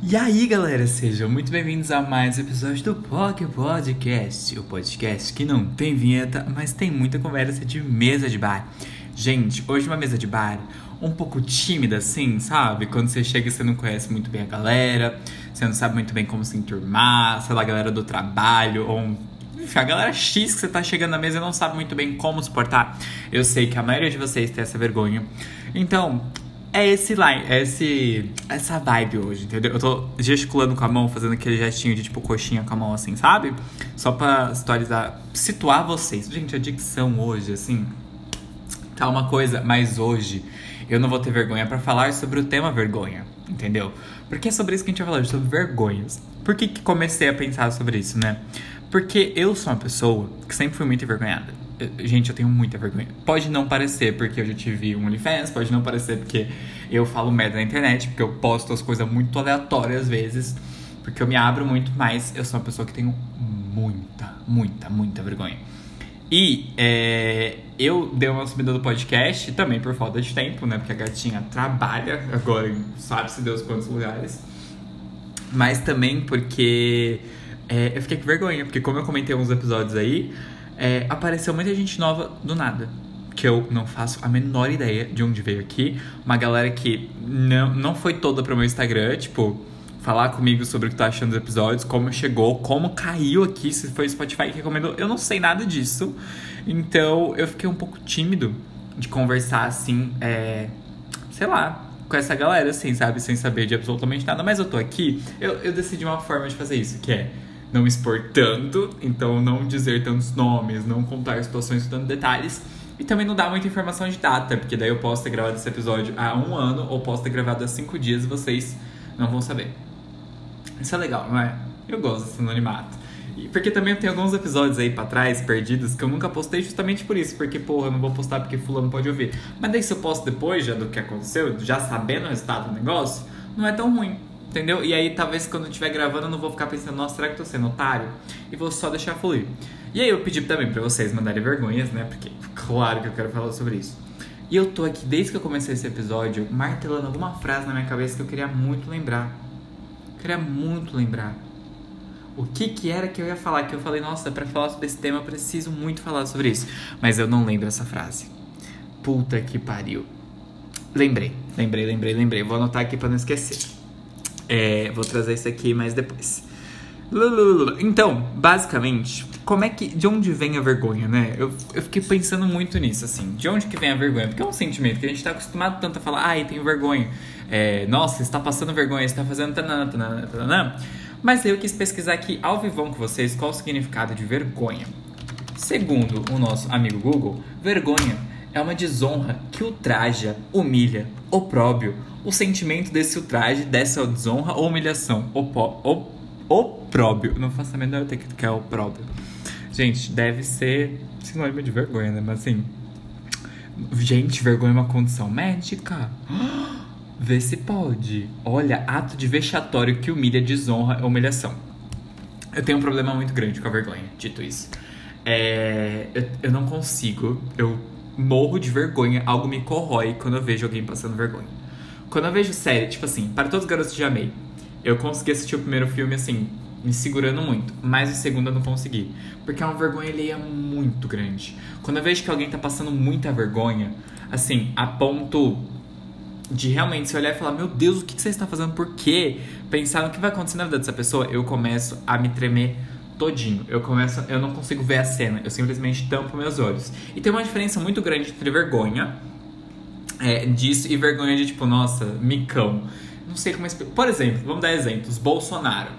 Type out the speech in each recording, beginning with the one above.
E aí, galera, sejam muito bem-vindos a mais um episódio do POC Podcast, o podcast que não tem vinheta, mas tem muita conversa de mesa de bar. Gente, hoje uma mesa de bar um pouco tímida, assim, sabe? Quando você chega e você não conhece muito bem a galera, você não sabe muito bem como se enturmar, sei lá, a galera do trabalho, ou enfim, a galera X que você tá chegando na mesa e não sabe muito bem como suportar. Eu sei que a maioria de vocês tem essa vergonha. Então, é esse line, é esse, essa vibe hoje, entendeu? Eu tô gesticulando com a mão, fazendo aquele gestinho de tipo coxinha com a mão assim, sabe? Só pra situalizar, situar vocês. Gente, a dicção hoje, assim, tá uma coisa, mas hoje eu não vou ter vergonha para falar sobre o tema vergonha, entendeu? Porque é sobre isso que a gente vai falar, sobre vergonhas. Por que, que comecei a pensar sobre isso, né? Porque eu sou uma pessoa que sempre fui muito envergonhada. Gente, eu tenho muita vergonha. Pode não parecer porque eu já tive um OnlyFans, pode não parecer porque eu falo merda na internet, porque eu posto as coisas muito aleatórias às vezes, porque eu me abro muito, mas eu sou uma pessoa que tenho muita, muita, muita vergonha. E é, eu dei uma subida do podcast também por falta de tempo, né? Porque a gatinha trabalha agora em sabe-se Deus quantos lugares. Mas também porque é, eu fiquei com vergonha, porque como eu comentei alguns episódios aí, é, apareceu muita gente nova do nada. Que eu não faço a menor ideia de onde veio aqui. Uma galera que não, não foi toda pro meu Instagram, tipo, falar comigo sobre o que tá achando dos episódios, como chegou, como caiu aqui, se foi o Spotify que recomendou. Eu não sei nada disso. Então eu fiquei um pouco tímido de conversar assim, é, sei lá, com essa galera, assim, sabe? Sem saber de absolutamente nada. Mas eu tô aqui, eu, eu decidi uma forma de fazer isso, que é não expor tanto, então não dizer tantos nomes, não contar situações com tantos detalhes. E também não dar muita informação de data, porque daí eu posso ter gravado esse episódio há um ano ou posso ter gravado há cinco dias e vocês não vão saber. Isso é legal, não é? Eu gosto desse anonimato. E porque também tem alguns episódios aí pra trás, perdidos, que eu nunca postei justamente por isso. Porque, porra, eu não vou postar porque fulano pode ouvir. Mas daí se eu posto depois já do que aconteceu, já sabendo o resultado do negócio, não é tão ruim. Entendeu? E aí, talvez quando eu estiver gravando, eu não vou ficar pensando, nossa, será que eu tô sendo otário? E vou só deixar fluir. E aí, eu pedi também pra vocês mandarem vergonhas, né? Porque, claro que eu quero falar sobre isso. E eu tô aqui, desde que eu comecei esse episódio, martelando alguma frase na minha cabeça que eu queria muito lembrar. Eu queria muito lembrar. O que que era que eu ia falar? Que eu falei, nossa, para falar sobre esse tema eu preciso muito falar sobre isso. Mas eu não lembro essa frase. Puta que pariu. Lembrei, lembrei, lembrei, lembrei. Vou anotar aqui para não esquecer. É, vou trazer isso aqui mais depois. Então, basicamente, como é que. De onde vem a vergonha, né? Eu, eu fiquei pensando muito nisso, assim. De onde que vem a vergonha? Porque é um sentimento que a gente tá acostumado tanto a falar, ai, tenho vergonha. É, Nossa, está passando vergonha, está fazendo. Tanana, tanana, tanana. Mas eu quis pesquisar aqui ao vivão com vocês qual o significado de vergonha. Segundo o nosso amigo Google, vergonha é uma desonra que ultraja, humilha, opróbio. O sentimento desse ultraje, dessa desonra ou humilhação. Opo, op, opróbio. Não faço a menor ideia do que é opróbio. Gente, deve ser sinônimo de vergonha, né? Mas assim. Gente, vergonha é uma condição médica. Vê se pode. Olha, ato de vexatório que humilha, desonra, humilhação. Eu tenho um problema muito grande com a vergonha, dito isso. É, eu, eu não consigo, eu morro de vergonha, algo me corrói quando eu vejo alguém passando vergonha. Quando eu vejo série, tipo assim, para todos os garotos já amei, eu consegui assistir o primeiro filme assim, me segurando muito, mas o segundo eu não consegui, porque é uma vergonha alheia muito grande. Quando eu vejo que alguém tá passando muita vergonha, assim, a ponto de realmente se olhar e falar, meu Deus, o que você está fazendo? Por quê? Pensar no que vai acontecer na vida dessa pessoa, eu começo a me tremer todinho. Eu começo, eu não consigo ver a cena, eu simplesmente tampo meus olhos. E tem uma diferença muito grande entre vergonha é, disso e vergonha de tipo, nossa, micão. Não sei como explicar. Por exemplo, vamos dar exemplos. Bolsonaro.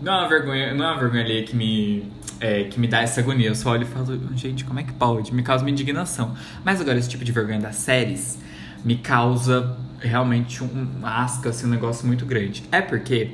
Não é uma vergonha, não é uma vergonha ali que me é, que me dá essa agonia. Eu só olho e falo, gente, como é que pode? Me causa uma indignação. Mas agora, esse tipo de vergonha das séries me causa realmente um, asco, assim, um negócio muito grande. É porque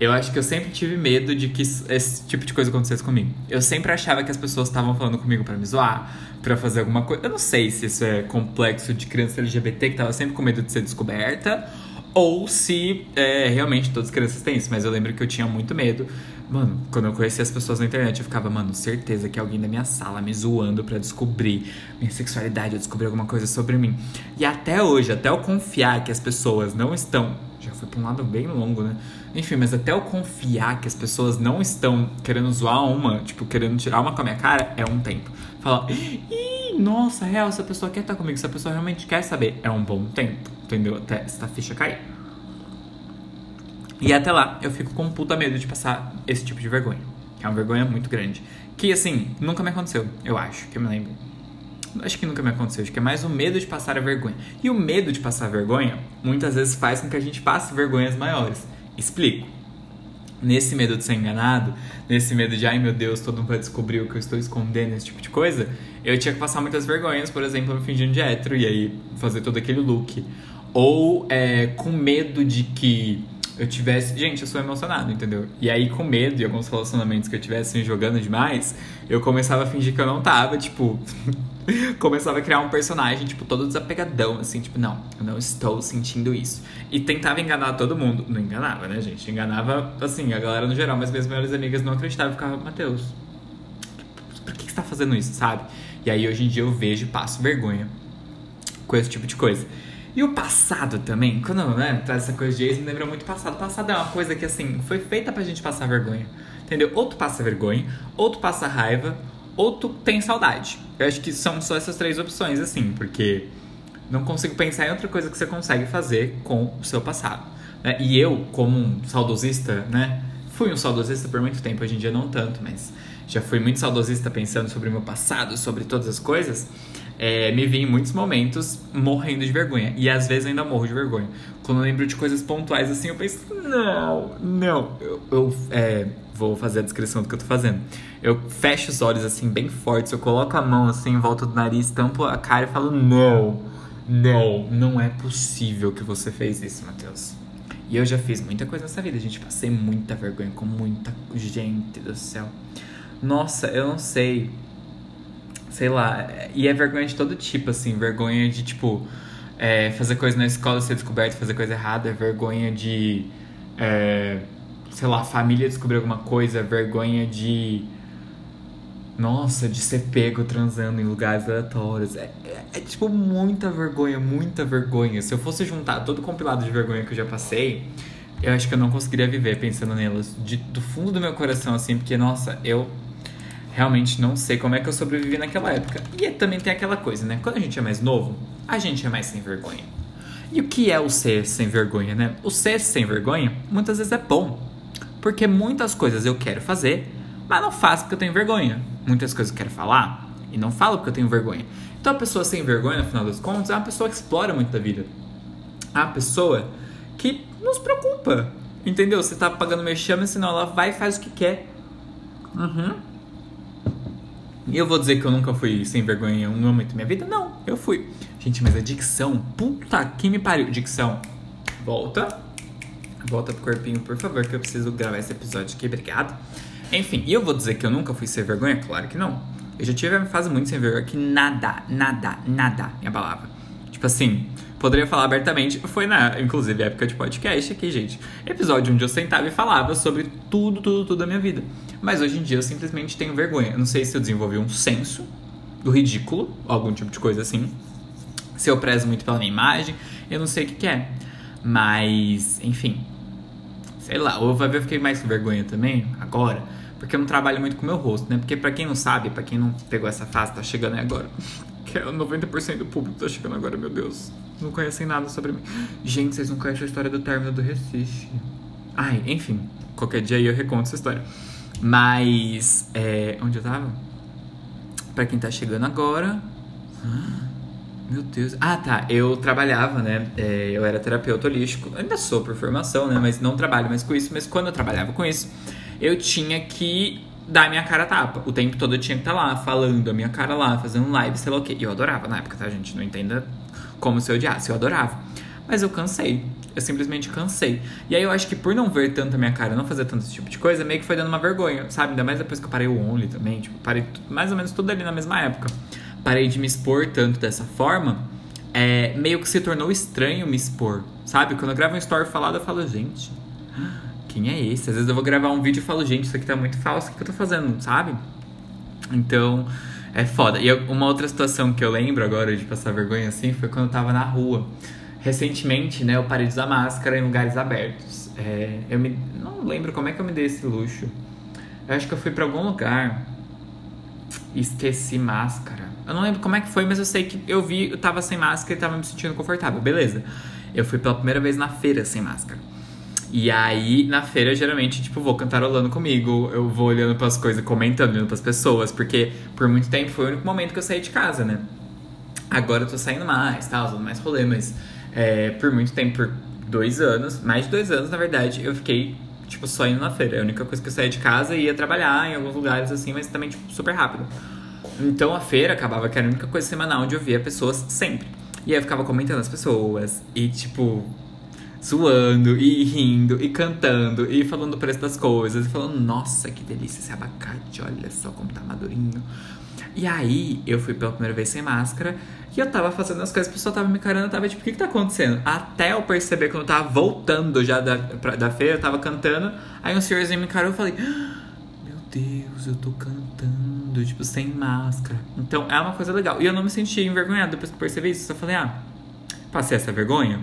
eu acho que eu sempre tive medo de que esse tipo de coisa acontecesse comigo. Eu sempre achava que as pessoas estavam falando comigo para me zoar, para fazer alguma coisa. Eu não sei se isso é complexo de criança LGBT que tava sempre com medo de ser descoberta, ou se é, realmente todas as crianças têm isso. Mas eu lembro que eu tinha muito medo. Mano, quando eu conhecia as pessoas na internet, eu ficava, mano, certeza que alguém da minha sala me zoando para descobrir minha sexualidade, ou descobrir alguma coisa sobre mim. E até hoje, até eu confiar que as pessoas não estão Já foi pra um lado bem longo, né? Enfim, mas até eu confiar que as pessoas não estão querendo zoar uma, tipo, querendo tirar uma com a minha cara, é um tempo. Falar, nossa, real, essa pessoa quer estar comigo, se a pessoa realmente quer saber, é um bom tempo, entendeu? Até essa ficha cair. E até lá, eu fico com um puta medo de passar esse tipo de vergonha. É uma vergonha muito grande. Que, assim, nunca me aconteceu, eu acho, que eu me lembro. Acho que nunca me aconteceu, acho que é mais o medo de passar a vergonha. E o medo de passar a vergonha, muitas vezes faz com que a gente passe vergonhas maiores. Explico. Nesse medo de ser enganado, nesse medo de, ai meu Deus, todo mundo vai descobrir o que eu estou escondendo, esse tipo de coisa, eu tinha que passar muitas vergonhas, por exemplo, me fingindo de hétero e aí fazer todo aquele look. Ou é, com medo de que eu tivesse. Gente, eu sou emocionado, entendeu? E aí, com medo de alguns relacionamentos que eu tivesse jogando demais, eu começava a fingir que eu não tava, tipo. começava a criar um personagem, tipo, todo desapegadão, assim, tipo, não, eu não estou sentindo isso. E tentava enganar todo mundo. Não enganava, né, gente? Enganava, assim, a galera no geral, mas minhas melhores amigas não acreditavam. Ficava, Matheus, por que, você tá fazendo isso, sabe? E aí, hoje em dia, eu vejo e passo vergonha com esse tipo de coisa. E o passado também, quando né, traz essa coisa de ex, me lembra muito passado. O passado é uma coisa que, assim, foi feita pra gente passar vergonha. Entendeu? Ou tu passa vergonha, ou tu passa raiva, ou tu tem saudade. Eu acho que são só essas três opções, assim, porque não consigo pensar em outra coisa que você consegue fazer com o seu passado. Né? E eu, como um saudosista, né? Fui um saudosista por muito tempo, hoje em dia não tanto, mas já fui muito saudosista pensando sobre o meu passado, sobre todas as coisas é, me vi em muitos momentos morrendo de vergonha. E às vezes ainda morro de vergonha. Quando eu lembro de coisas pontuais assim, eu penso, não, não. Eu, eu é, vou fazer a descrição do que eu tô fazendo. Eu fecho os olhos assim, bem fortes, eu coloco a mão assim em volta do nariz, tampo a cara e falo, não, não, não é possível que você fez isso, Matheus. E eu já fiz muita coisa nessa vida, gente. Passei muita vergonha com muita gente do céu. Nossa, eu não sei sei lá, e é vergonha de todo tipo, assim, vergonha de, tipo, é, fazer coisa na escola ser descoberto, fazer coisa errada, é vergonha de, é, sei lá, família descobrir alguma coisa, é vergonha de, nossa, de ser pego transando em lugares aleatórios, é, é, é tipo muita vergonha, muita vergonha. Se eu fosse juntar todo o compilado de vergonha que eu já passei, eu acho que eu não conseguiria viver pensando nelas, de, do fundo do meu coração, assim, porque, nossa, eu realmente não sei como é que eu sobrevivi naquela época. E também tem aquela coisa, né? Quando a gente é mais novo, a gente é mais sem vergonha. E o que é o ser sem vergonha, né? O ser sem vergonha muitas vezes é bom. Porque muitas coisas eu quero fazer, mas não faço porque eu tenho vergonha. Muitas coisas eu quero falar e não falo porque eu tenho vergonha. Então a pessoa sem vergonha, no final das contas, é uma pessoa que explora muito a vida. É uma pessoa que não se preocupa. Entendeu? Você tá pagando meu chame, senão ela vai e faz o que quer. Uhum. E eu vou dizer que eu nunca fui sem vergonha em um momento da minha vida? Não, eu fui. Gente, mas a dicção, puta que me pariu. Dicção, volta. Volta pro corpinho, por favor, que eu preciso gravar esse episódio aqui, obrigado. Enfim, e eu vou dizer que eu nunca fui sem vergonha? Claro que não. Eu já tive uma fase muito sem vergonha que nada, nada, nada me abalava. Tipo assim, poderia falar abertamente, foi na, inclusive, época de podcast aqui, gente. Episódio onde eu sentava e falava sobre tudo, tudo, tudo da minha vida. Mas hoje em dia eu simplesmente tenho vergonha. Eu não sei se eu desenvolvi um senso do ridículo, algum tipo de coisa assim. Se eu prezo muito pela minha imagem, eu não sei o que, que é. Mas, enfim. Sei lá, ou vai ver eu fiquei mais com vergonha também, agora. Porque eu não trabalho muito com meu rosto, né? Porque pra quem não sabe, pra quem não pegou essa fase, tá chegando aí agora. Que é 90% do público tá chegando agora, meu Deus. Não conhecem nada sobre mim. Gente, vocês não conhecem a história do término do Recife. Ai, enfim. Qualquer dia aí eu reconto essa história. Mas. É, onde eu tava? Pra quem tá chegando agora. Meu Deus. Ah, tá. Eu trabalhava, né? É, eu era terapeuta holístico. Ainda sou por formação, né? Mas não trabalho mais com isso. Mas quando eu trabalhava com isso, eu tinha que dar minha cara tapa. O tempo todo eu tinha que estar tá lá, falando a minha cara lá, fazendo live, sei lá o quê. E eu adorava na época, tá, gente? Não entenda como se eu odiasse. Eu adorava. Mas eu cansei. Eu simplesmente cansei. E aí eu acho que por não ver tanto a minha cara, não fazer tanto esse tipo de coisa, meio que foi dando uma vergonha, sabe? Ainda mais depois que eu parei o Only também, tipo, parei mais ou menos tudo ali na mesma época. Parei de me expor tanto dessa forma, é, meio que se tornou estranho me expor, sabe? Quando eu gravo um story falado, eu falo, gente, quem é esse? Às vezes eu vou gravar um vídeo e falo, gente, isso aqui tá muito falso, o que eu tô fazendo, sabe? Então, é foda. E uma outra situação que eu lembro agora de passar vergonha assim foi quando eu tava na rua. recentemente, né, eu parei de usar máscara em lugares abertos. É, eu me, não lembro como é que eu me dei esse luxo. Eu acho que eu fui para algum lugar esqueci máscara. Eu não lembro como é que foi, mas eu sei que eu vi, eu tava sem máscara e tava me sentindo confortável. Beleza. Eu fui pela primeira vez na feira sem máscara. E aí, na feira, geralmente, tipo, vou cantarolando comigo, eu vou olhando pras coisas, comentando, olhando pras pessoas, porque por muito tempo foi o único momento que eu saí de casa, né? Agora eu tô saindo mais, tá? Usando mais rolê, mas é, por muito tempo, por dois anos, mais de dois anos, na verdade, eu fiquei, tipo, só indo na feira. É a única coisa que eu saía de casa e ia trabalhar em alguns lugares, assim, mas também, tipo, super rápido. Então a feira acabava que era a única coisa semanal onde eu via pessoas sempre. E aí eu ficava comentando as pessoas e, tipo, zoando e rindo e cantando e falando o preço das coisas e falando, nossa, que delícia esse abacate, olha só como tá madurinho. E aí eu fui pela primeira vez sem máscara e eu tava fazendo as coisas, a pessoa tava me encarando, eu tava tipo, o que que tá acontecendo? Até eu perceber quando eu tava voltando já da, pra, da feira, eu tava cantando, aí um senhorzinho me encarou e eu falei, ah, meu Deus, eu tô cantando, tipo, sem máscara. Então é uma coisa legal. E eu não me senti envergonhado depois que percebi isso, eu falei, ah, passei essa vergonha?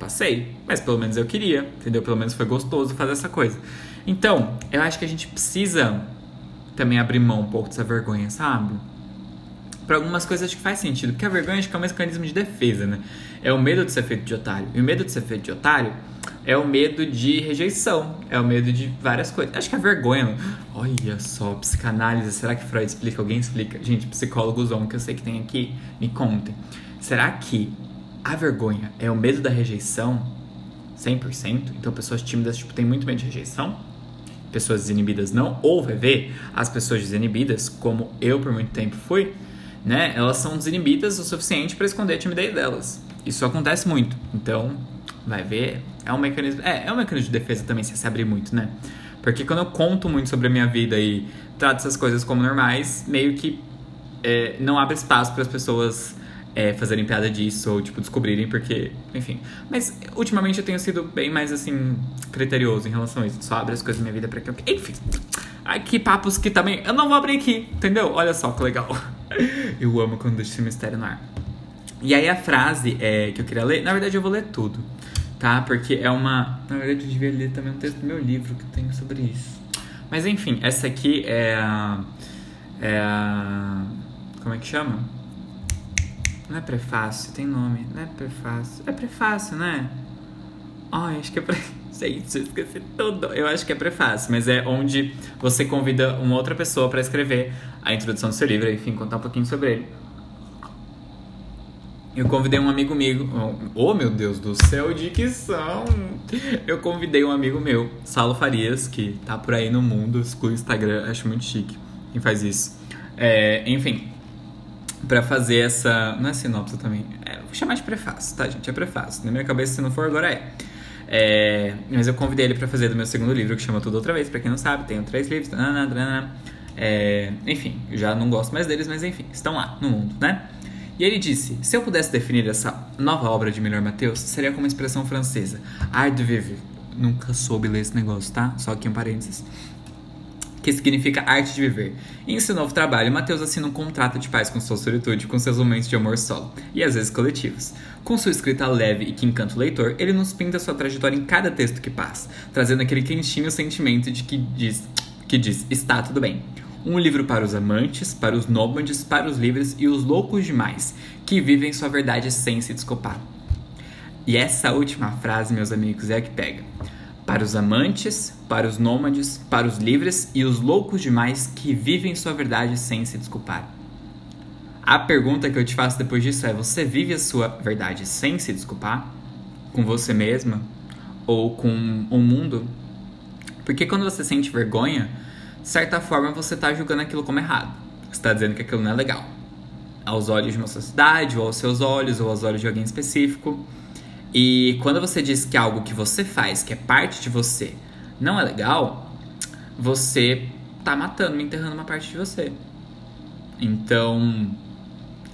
Passei, mas pelo menos eu queria, entendeu? Pelo menos foi gostoso fazer essa coisa. Então, eu acho que a gente precisa também abrir mão um pouco dessa vergonha, sabe? Para algumas coisas acho que faz sentido, porque a vergonha acho que é um mecanismo de defesa, né? É o medo de ser feito de otário. E o medo de ser feito de otário é o medo de rejeição, é o medo de várias coisas. Acho que a vergonha, olha só, psicanálise, será que Freud explica? Alguém explica? Gente, psicólogos homens que eu sei que tem aqui, me contem. Será que a vergonha é o medo da rejeição 100%? Então pessoas tímidas tipo, têm muito medo de rejeição? Pessoas desinibidas não? Ou vai ver as pessoas desinibidas, como eu por muito tempo fui, né? Elas são desinibidas o suficiente para esconder a timidez delas. Isso acontece muito. Então, vai ver, é um mecanismo, é, é um mecanismo de defesa também se se abrir muito, né? Porque quando eu conto muito sobre a minha vida e trato essas coisas como normais, meio que é, não abre espaço para as pessoas é, fazerem piada disso ou, tipo, descobrirem, porque, enfim. Mas, ultimamente, eu tenho sido bem mais, assim, criterioso em relação a isso. Só abre as coisas da minha vida pra que eu... Enfim. Ai, que papos que também... Eu não vou abrir aqui, entendeu? Olha só que legal. Eu amo quando deixa esse mistério no ar. E aí, a frase é, que eu queria ler... Na verdade, eu vou ler tudo, tá? Porque é uma... Na verdade, eu devia ler também um texto do meu livro que tem sobre isso. Mas, enfim, essa aqui é a... É a... Como é que chama? Não é prefácio, tem nome. Não é prefácio. É prefácio, né? Ai, acho que é pre... Gente, eu esqueci tudo. Eu acho que é prefácio, mas é onde você convida uma outra pessoa para escrever a introdução do seu livro, enfim, contar um pouquinho sobre ele. Eu convidei um amigo meu. Oh, meu Deus do céu, dicção! Eu convidei um amigo meu, Salo Farias, que tá por aí no mundo, exclui o Instagram, acho muito chique quem faz isso. É, enfim, para fazer essa. Não é sinopse também. É, vou chamar de prefácio, tá, gente? É prefácio. Na minha cabeça, se não for, agora é. É mas eu convidei ele para fazer do meu segundo livro, que chama Tudo Outra Vez, para quem não sabe. Tenho três livros. Tanana, tanana, é, enfim, já não gosto mais deles, mas enfim, estão lá no mundo, né? E ele disse: Se eu pudesse definir essa nova obra de Melhor Mateus, seria como uma expressão francesa. Art de vivre. Nunca soube ler esse negócio, tá? Só aqui um parênteses que significa arte de viver. Em seu novo trabalho, Mateus assina um contrato de paz com sua solitude, com seus momentos de amor solo, e às vezes coletivos. Com sua escrita leve e que encanta o leitor, ele nos pinta sua trajetória em cada texto que passa, trazendo aquele quentinho sentimento de que diz, que diz está tudo bem. Um livro para os amantes, para os nômades, para os livres e os loucos demais, que vivem sua verdade sem se desculpar. E essa última frase, meus amigos, é a que pega para os amantes, para os nômades, para os livres e os loucos demais que vivem sua verdade sem se desculpar. A pergunta que eu te faço depois disso é: você vive a sua verdade sem se desculpar? Com você mesma? Ou com o mundo? Porque quando você sente vergonha, de certa forma você está julgando aquilo como errado. Você está dizendo que aquilo não é legal. Aos olhos de uma sociedade, ou aos seus olhos, ou aos olhos de alguém específico. E quando você diz que algo que você faz, que é parte de você, não é legal, você tá matando, enterrando uma parte de você. Então,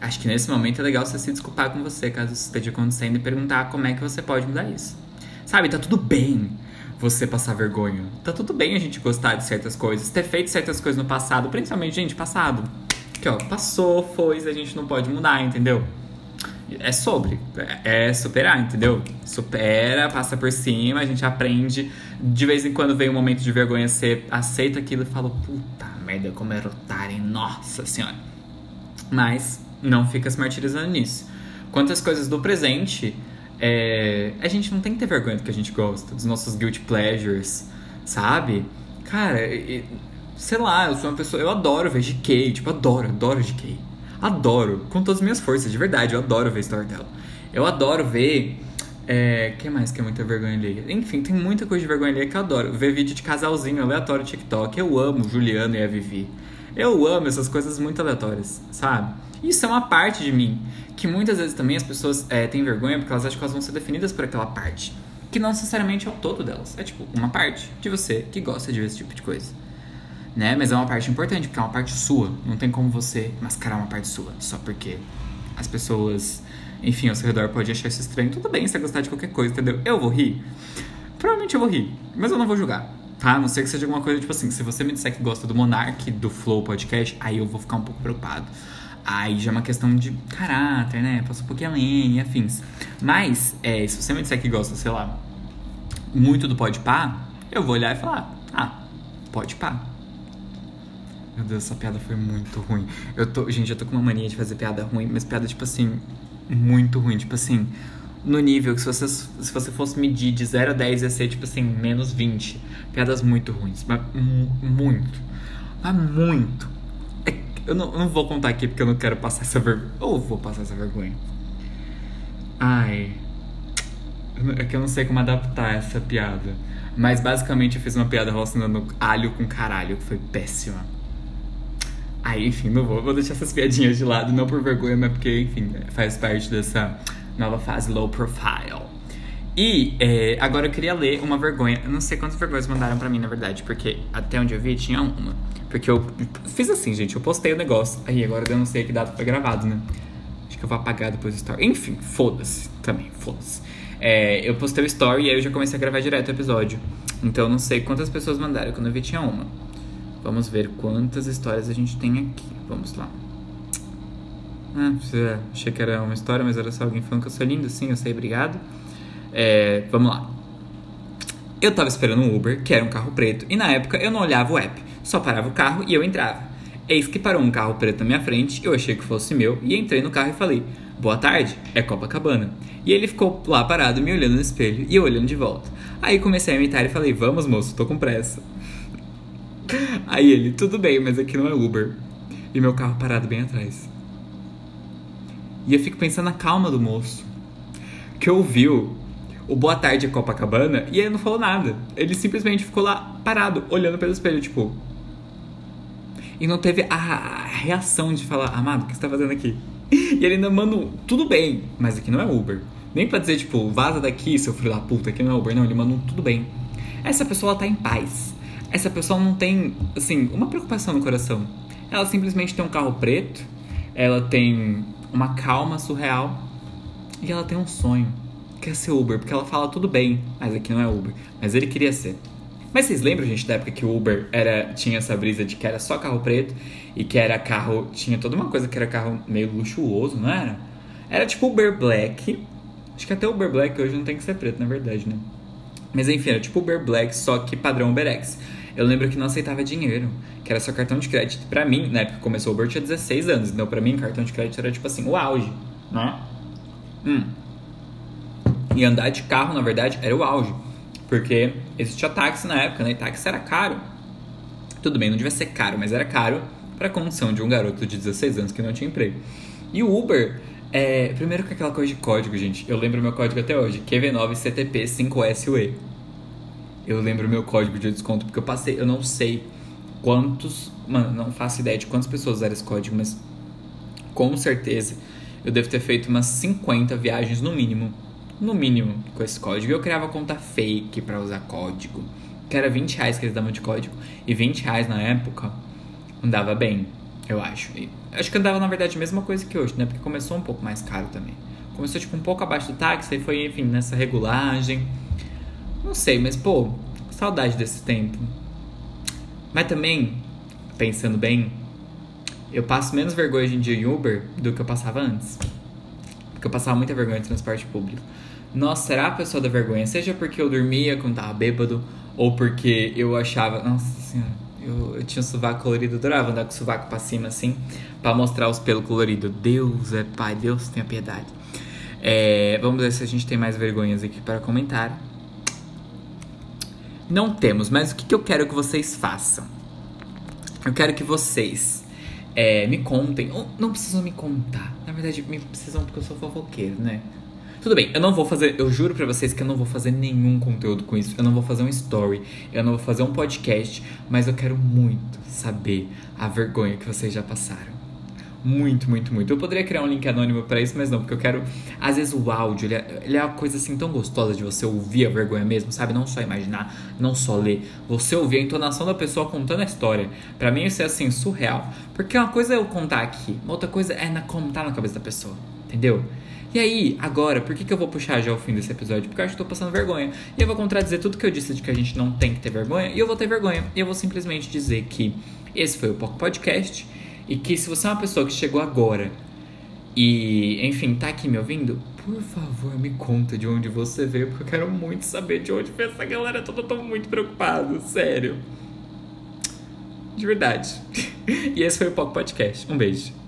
acho que nesse momento é legal você se desculpar com você, caso isso esteja acontecendo, e perguntar como é que você pode mudar isso. Sabe, tá tudo bem você passar vergonha. Tá tudo bem a gente gostar de certas coisas, ter feito certas coisas no passado, principalmente, gente, passado. Que ó, passou, foi, a gente não pode mudar, entendeu? É sobre. É, é superar, entendeu? Supera, passa por cima, a gente aprende. De vez em quando vem um momento de vergonha, você aceita aquilo e fala, puta merda, como era otário, nossa senhora. Mas não fica se martirizando nisso. Quantas coisas do presente, é, a gente não tem que ter vergonha do que a gente gosta, dos nossos guilty pleasures, sabe? Cara, sei lá, eu sou uma pessoa. Eu adoro ver GK, tipo, adoro, adoro GK. Adoro, com todas as minhas forças, de verdade, eu adoro ver Storytel. Eu adoro ver. É, que mais que é muita vergonha ali? Enfim, tem muita coisa de vergonha ali que eu adoro. Ver vídeo de casalzinho aleatório TikTok. Eu amo Juliano e a Vivi. Eu amo essas coisas muito aleatórias, sabe? Isso é uma parte de mim. Que muitas vezes também as pessoas é, têm vergonha porque elas acham que elas vão ser definidas por aquela parte. Que não necessariamente é o todo delas. É tipo, uma parte de você que gosta de ver esse tipo de coisa né? Mas é uma parte importante, porque é uma parte sua. Não tem como você mascarar uma parte sua só porque as pessoas, enfim, ao seu redor podem achar isso estranho. Tudo bem se você gostar de qualquer coisa, entendeu? Eu vou rir. Provavelmente eu vou rir, mas eu não vou julgar. Tá? A não ser que seja alguma coisa tipo assim, se você me disser que gosta do Monark, do Flow Podcast, aí eu vou ficar um pouco preocupado. Aí já é uma questão de caráter, né? Passa um pouquinho além e afins. Mas, é, se você me disser que gosta, sei lá, muito do Pode Pá, eu vou olhar e falar, ah, Pode Pá meu Deus, essa piada foi muito ruim. Eu tô, gente, eu tô com uma mania de fazer piada ruim, mas piada, tipo assim, muito ruim. Tipo assim, no nível que se você, se você fosse medir de 0 a 10 ia ser, tipo assim, menos 20. Piadas muito ruins. Mas muito. Mas muito. É, eu, não, eu não vou contar aqui porque eu não quero passar essa vergonha. Ou vou passar essa vergonha. Ai. É que eu não sei como adaptar essa piada. Mas basicamente eu fiz uma piada relacionando alho com caralho, que foi péssima. Aí, enfim, não vou, vou deixar essas piadinhas de lado, não por vergonha, mas porque, enfim, faz parte dessa nova fase low profile. E é, agora eu queria ler uma vergonha. Eu não sei quantas vergonhas mandaram para mim, na verdade, porque até onde eu vi tinha uma. Porque eu fiz assim, gente, eu postei o negócio. Aí agora eu não sei que data foi gravado, né? Acho que eu vou apagar depois do story. Enfim, foda-se também, foda-se. É, eu postei o story e aí eu já comecei a gravar direto o episódio. Então eu não sei quantas pessoas mandaram. Quando eu vi tinha uma. Vamos ver quantas histórias a gente tem aqui. Vamos lá. Ah, achei que era uma história, mas era só alguém falando que eu sou lindo. Sim, eu sei, obrigado. É, vamos lá. Eu tava esperando um Uber, que era um carro preto, e na época eu não olhava o app, só parava o carro e eu entrava. Eis que parou um carro preto na minha frente, eu achei que fosse meu, e entrei no carro e falei: Boa tarde, é Copacabana. E ele ficou lá parado, me olhando no espelho, e eu olhando de volta. Aí comecei a imitar e falei: Vamos, moço, tô com pressa. Aí ele, tudo bem, mas aqui não é Uber. E meu carro parado bem atrás. E eu fico pensando na calma do moço. Que ouviu o boa tarde Copacabana e ele não falou nada. Ele simplesmente ficou lá parado, olhando pelo espelho, tipo. E não teve a reação de falar, amado, o que você tá fazendo aqui? E ele ainda, mano, tudo bem, mas aqui não é Uber. Nem pra dizer, tipo, vaza daqui, seu filho da puta, aqui não é Uber. Não, ele mandou tudo bem. Essa pessoa tá em paz essa pessoa não tem, assim, uma preocupação no coração. Ela simplesmente tem um carro preto, ela tem uma calma surreal e ela tem um sonho, que é ser Uber, porque ela fala tudo bem, mas aqui não é Uber, mas ele queria ser. Mas vocês lembram, gente, da época que o Uber era, tinha essa brisa de que era só carro preto e que era carro. Tinha toda uma coisa que era carro meio luxuoso, não era? Era tipo Uber Black. Acho que até Uber Black hoje não tem que ser preto, na verdade, né? Mas enfim, era tipo Uber Black, só que padrão UberX. Eu lembro que não aceitava dinheiro, que era só cartão de crédito. Pra mim, na época que começou o Uber, tinha 16 anos. Então, pra mim, cartão de crédito era tipo assim, o auge, né? Hum. E andar de carro, na verdade, era o auge. Porque existia táxi na época, né? E táxi era caro. Tudo bem, não devia ser caro, mas era caro para a condição de um garoto de 16 anos que não tinha emprego. E o Uber, é, primeiro com aquela coisa de código, gente. Eu lembro meu código até hoje: QV9CTP5SUE eu lembro meu código de desconto, porque eu passei, eu não sei quantos, mano, não faço ideia de quantas pessoas usaram esse código, mas com certeza eu devo ter feito umas 50 viagens no mínimo, no mínimo, com esse código. Eu criava conta fake para usar código, que era 20 reais que eles davam de código, e 20 reais na época andava bem, eu acho. E acho que andava na verdade a mesma coisa que hoje, né? Porque começou um pouco mais caro também. Começou tipo um pouco abaixo do táxi, aí foi, enfim, nessa regulagem. Não sei, mas pô, saudade desse tempo. Mas também, pensando bem, eu passo menos vergonha hoje em dia em Uber do que eu passava antes. Porque eu passava muita vergonha no transporte público. Nossa, será a pessoa da vergonha? Seja porque eu dormia quando tava bêbado, ou porque eu achava. Nossa senhora, eu, eu tinha um sovaco colorido, adorava andar com o sovaco pra cima assim, para mostrar os pelos coloridos. Deus é pai, Deus tenha piedade. É, vamos ver se a gente tem mais vergonhas aqui para comentar. Não temos, mas o que, que eu quero que vocês façam? Eu quero que vocês é, me contem, ou não precisam me contar, na verdade me precisam porque eu sou fofoqueiro, né? Tudo bem, eu não vou fazer, eu juro pra vocês que eu não vou fazer nenhum conteúdo com isso. Eu não vou fazer um story, eu não vou fazer um podcast, mas eu quero muito saber a vergonha que vocês já passaram. Muito, muito, muito. Eu poderia criar um link anônimo para isso, mas não, porque eu quero. Às vezes o áudio, ele é, ele é uma coisa assim tão gostosa de você ouvir a vergonha mesmo, sabe? Não só imaginar, não só ler. Você ouvir a entonação da pessoa contando a história. Para mim isso é assim, surreal. Porque uma coisa é eu contar aqui, uma outra coisa é na, como tá na cabeça da pessoa. Entendeu? E aí, agora, por que, que eu vou puxar já o fim desse episódio? Porque eu acho que tô passando vergonha. E eu vou contradizer tudo que eu disse de que a gente não tem que ter vergonha, e eu vou ter vergonha. E eu vou simplesmente dizer que esse foi o Poco Podcast. E que se você é uma pessoa que chegou agora e, enfim, tá aqui me ouvindo, por favor, me conta de onde você veio, porque eu quero muito saber de onde veio essa galera toda. Eu tô muito preocupado, sério. De verdade. E esse foi o Poco Podcast. Um beijo.